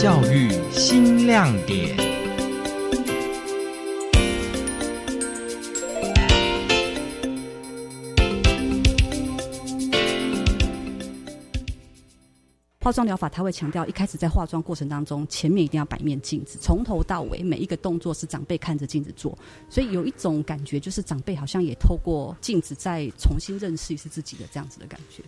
教育新亮点。化妆疗法，它会强调一开始在化妆过程当中，前面一定要摆面镜子，从头到尾每一个动作是长辈看着镜子做，所以有一种感觉，就是长辈好像也透过镜子再重新认识一次自己的这样子的感觉。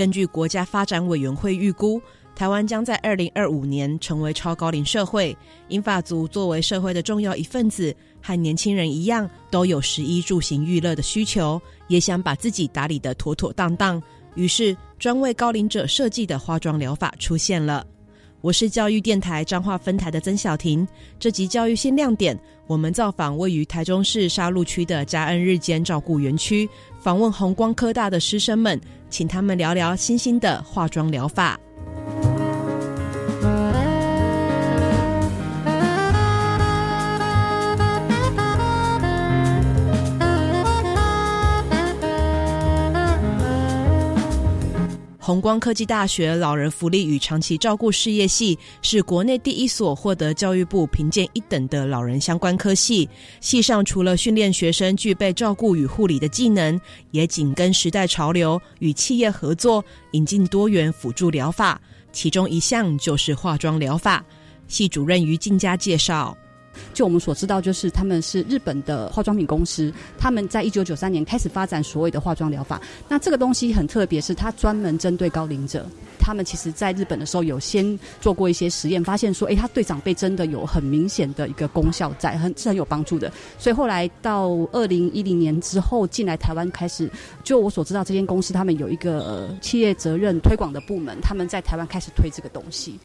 根据国家发展委员会预估，台湾将在二零二五年成为超高龄社会。英法族作为社会的重要一份子，和年轻人一样，都有食衣住行娱乐的需求，也想把自己打理得妥妥当当。于是，专为高龄者设计的化妆疗法出现了。我是教育电台彰化分台的曾晓婷。这集教育新亮点，我们造访位于台中市沙鹿区的嘉恩日间照顾园区，访问红光科大的师生们，请他们聊聊新兴的化妆疗法。弘光科技大学老人福利与长期照顾事业系是国内第一所获得教育部评鉴一等的老人相关科系。系上除了训练学生具备照顾与护理的技能，也紧跟时代潮流，与企业合作，引进多元辅助疗法。其中一项就是化妆疗法。系主任于静佳介绍。就我们所知道，就是他们是日本的化妆品公司，他们在一九九三年开始发展所谓的化妆疗法。那这个东西很特别，是它专门针对高龄者。他们其实在日本的时候有先做过一些实验，发现说，哎，它对长辈真的有很明显的一个功效在，很是很有帮助的。所以后来到二零一零年之后进来台湾开始，就我所知道，这间公司他们有一个、呃、企业责任推广的部门，他们在台湾开始推这个东西。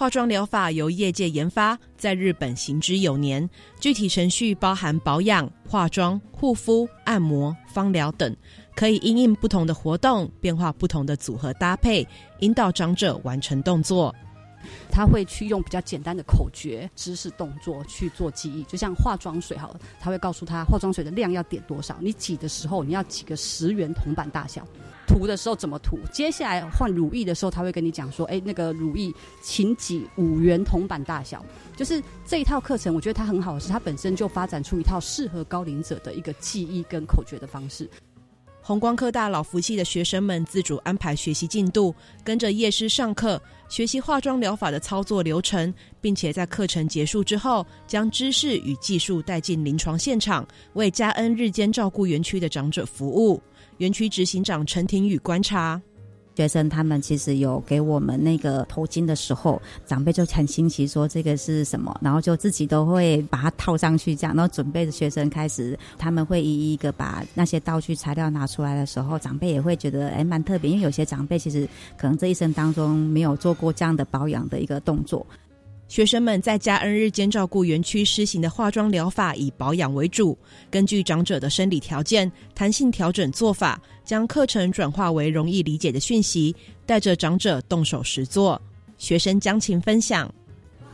化妆疗法由业界研发，在日本行之有年。具体程序包含保养、化妆、护肤、按摩、芳疗等，可以因应不同的活动，变化不同的组合搭配，引导长者完成动作。他会去用比较简单的口诀、姿势、动作去做记忆，就像化妆水好了，他会告诉他化妆水的量要点多少，你挤的时候你要挤个十元铜板大小，涂的时候怎么涂，接下来换乳液的时候，他会跟你讲说，哎，那个乳液请挤五元铜板大小，就是这一套课程，我觉得它很好是，它本身就发展出一套适合高龄者的一个记忆跟口诀的方式。红光科大老福系的学生们自主安排学习进度，跟着夜师上课，学习化妆疗法的操作流程，并且在课程结束之后，将知识与技术带进临床现场，为嘉恩日间照顾园区的长者服务。园区执行长陈庭宇观察。学生他们其实有给我们那个头巾的时候，长辈就很新奇，说这个是什么，然后就自己都会把它套上去，这样，然后准备的学生开始，他们会一一个把那些道具材料拿出来的时候，长辈也会觉得哎蛮特别，因为有些长辈其实可能这一生当中没有做过这样的保养的一个动作。学生们在家恩日间照顾园区施行的化妆疗法以保养为主，根据长者的生理条件，弹性调整做法，将课程转化为容易理解的讯息，带着长者动手实做。学生将琴分享：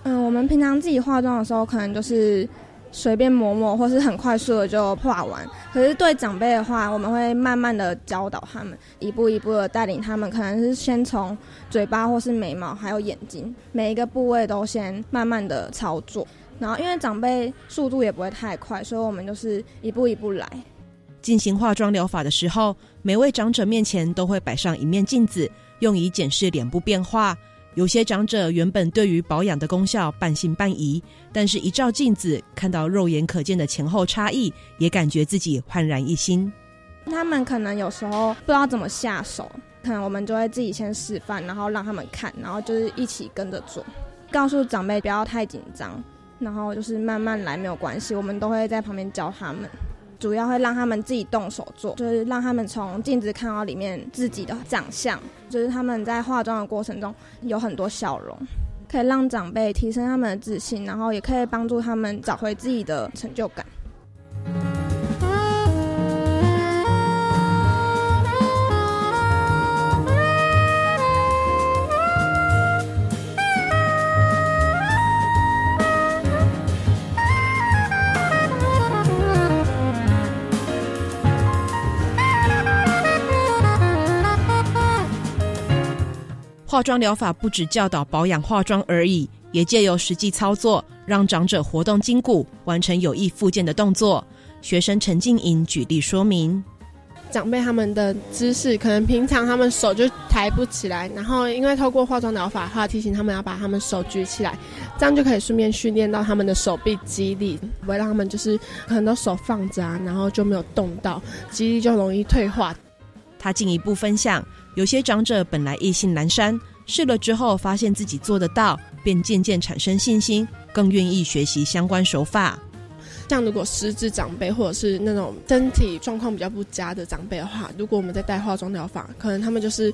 嗯，我们平常自己化妆的时候，可能就是。随便抹抹，或是很快速的就画完。可是对长辈的话，我们会慢慢的教导他们，一步一步的带领他们。可能是先从嘴巴，或是眉毛，还有眼睛，每一个部位都先慢慢的操作。然后，因为长辈速度也不会太快，所以我们就是一步一步来。进行化妆疗法的时候，每位长者面前都会摆上一面镜子，用以检视脸部变化。有些长者原本对于保养的功效半信半疑，但是一照镜子，看到肉眼可见的前后差异，也感觉自己焕然一新。他们可能有时候不知道怎么下手，可能我们就会自己先示范，然后让他们看，然后就是一起跟着做，告诉长辈不要太紧张，然后就是慢慢来，没有关系，我们都会在旁边教他们。主要会让他们自己动手做，就是让他们从镜子看到里面自己的长相，就是他们在化妆的过程中有很多笑容，可以让长辈提升他们的自信，然后也可以帮助他们找回自己的成就感。化妆疗法不只教导保养化妆而已，也借由实际操作，让长者活动筋骨，完成有益复健的动作。学生陈静莹举例说明。长辈他们的姿势，可能平常他们手就抬不起来，然后因为透过化妆疗法的话，提醒他们要把他们手举起来，这样就可以顺便训练到他们的手臂肌力，不会让他们就是很多手放着啊，然后就没有动到，肌力就容易退化。他进一步分享，有些长者本来意兴阑珊，试了之后发现自己做得到，便渐渐产生信心，更愿意学习相关手法。像如果失智长辈或者是那种身体状况比较不佳的长辈的话，如果我们在带化妆疗法，可能他们就是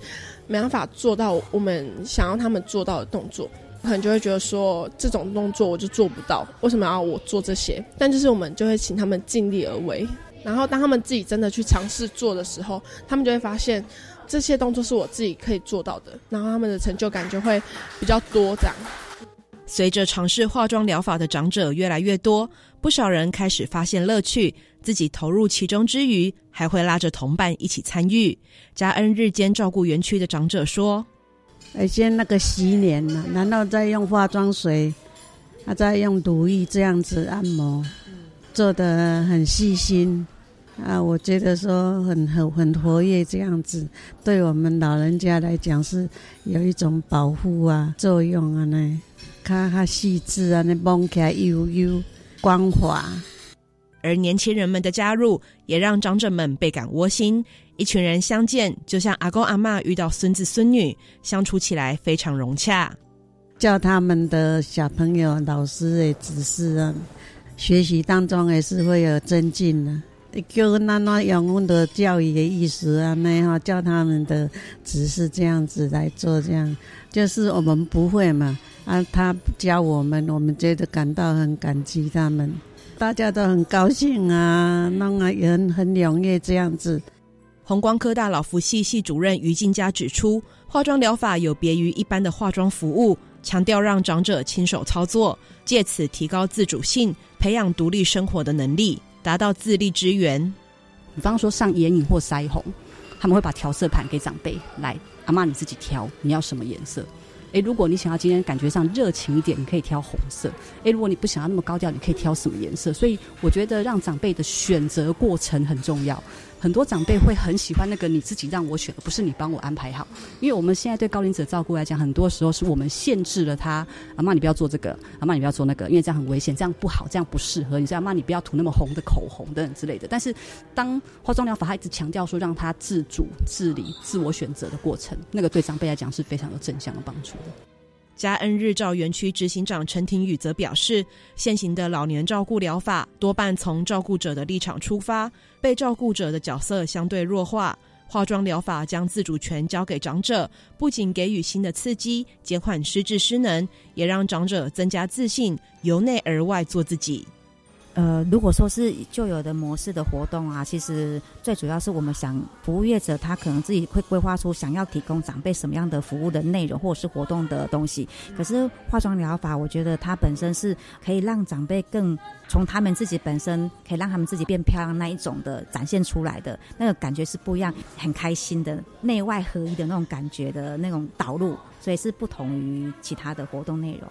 没办法做到我们想要他们做到的动作，可能就会觉得说，这种动作我就做不到，为什么要我做这些？但就是我们就会请他们尽力而为，然后当他们自己真的去尝试做的时候，他们就会发现这些动作是我自己可以做到的，然后他们的成就感就会比较多这样。随着尝试化妆疗法的长者越来越多，不少人开始发现乐趣，自己投入其中之余，还会拉着同伴一起参与。嘉恩日间照顾园区的长者说：“先那个洗脸呢，难道在用化妆水，啊，在用乳液这样子按摩，做的很细心啊。我觉得说很很很活跃这样子，对我们老人家来讲是有一种保护啊作用啊呢。”卡卡细致啊，那摸起来悠悠光滑。而年轻人们的加入，也让长者们倍感窝心。一群人相见，就像阿公阿妈遇到孙子孙女，相处起来非常融洽。叫他们的小朋友、老师的指示啊，学习当中也是会有增进的。就那那用我的教育的意思啊，那哈叫他们的只是这样子来做，这样就是我们不会嘛。啊，他教我们，我们觉得感到很感激他们，大家都很高兴啊，弄啊也很很踊跃这样子。弘光科大老福系系主任于静佳指出，化妆疗法有别于一般的化妆服务，强调让长者亲手操作，借此提高自主性，培养独立生活的能力，达到自立之源。比方说上眼影或腮红，他们会把调色盘给长辈来，阿妈你自己调，你要什么颜色？诶，如果你想要今天感觉上热情一点，你可以挑红色。诶，如果你不想要那么高调，你可以挑什么颜色？所以我觉得让长辈的选择过程很重要。很多长辈会很喜欢那个你自己让我选，而不是你帮我安排好。因为我们现在对高龄者照顾来讲，很多时候是我们限制了他。阿妈，你不要做这个；阿妈，你不要做那个，因为这样很危险，这样不好，这样不适合。你说阿妈，你不要涂那么红的口红等等之类的。但是，当化妆疗法他一直强调说让他自主、自理、自我选择的过程，那个对长辈来讲是非常有正向的帮助。嘉恩日照园区执行长陈庭宇则表示，现行的老年照顾疗法多半从照顾者的立场出发，被照顾者的角色相对弱化。化妆疗法将自主权交给长者，不仅给予新的刺激，减缓失智失能，也让长者增加自信，由内而外做自己。呃，如果说是旧有的模式的活动啊，其实最主要是我们想服务业者他可能自己会规划出想要提供长辈什么样的服务的内容或者是活动的东西。可是化妆疗法，我觉得它本身是可以让长辈更从他们自己本身可以让他们自己变漂亮那一种的展现出来的那个感觉是不一样，很开心的内外合一的那种感觉的那种导入，所以是不同于其他的活动内容。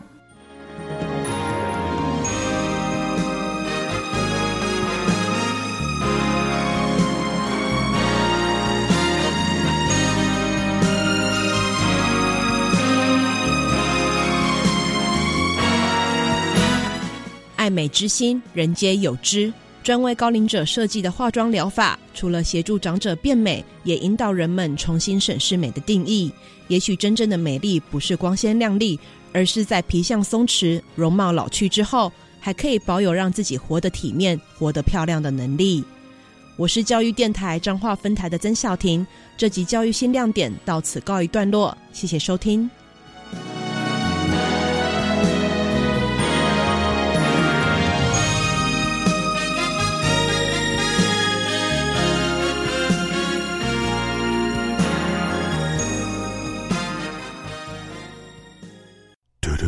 之心，人皆有之。专为高龄者设计的化妆疗法，除了协助长者变美，也引导人们重新审视美的定义。也许真正的美丽不是光鲜亮丽，而是在皮相松弛、容貌老去之后，还可以保有让自己活得体面、活得漂亮的能力。我是教育电台彰化分台的曾小婷，这集教育新亮点到此告一段落，谢谢收听。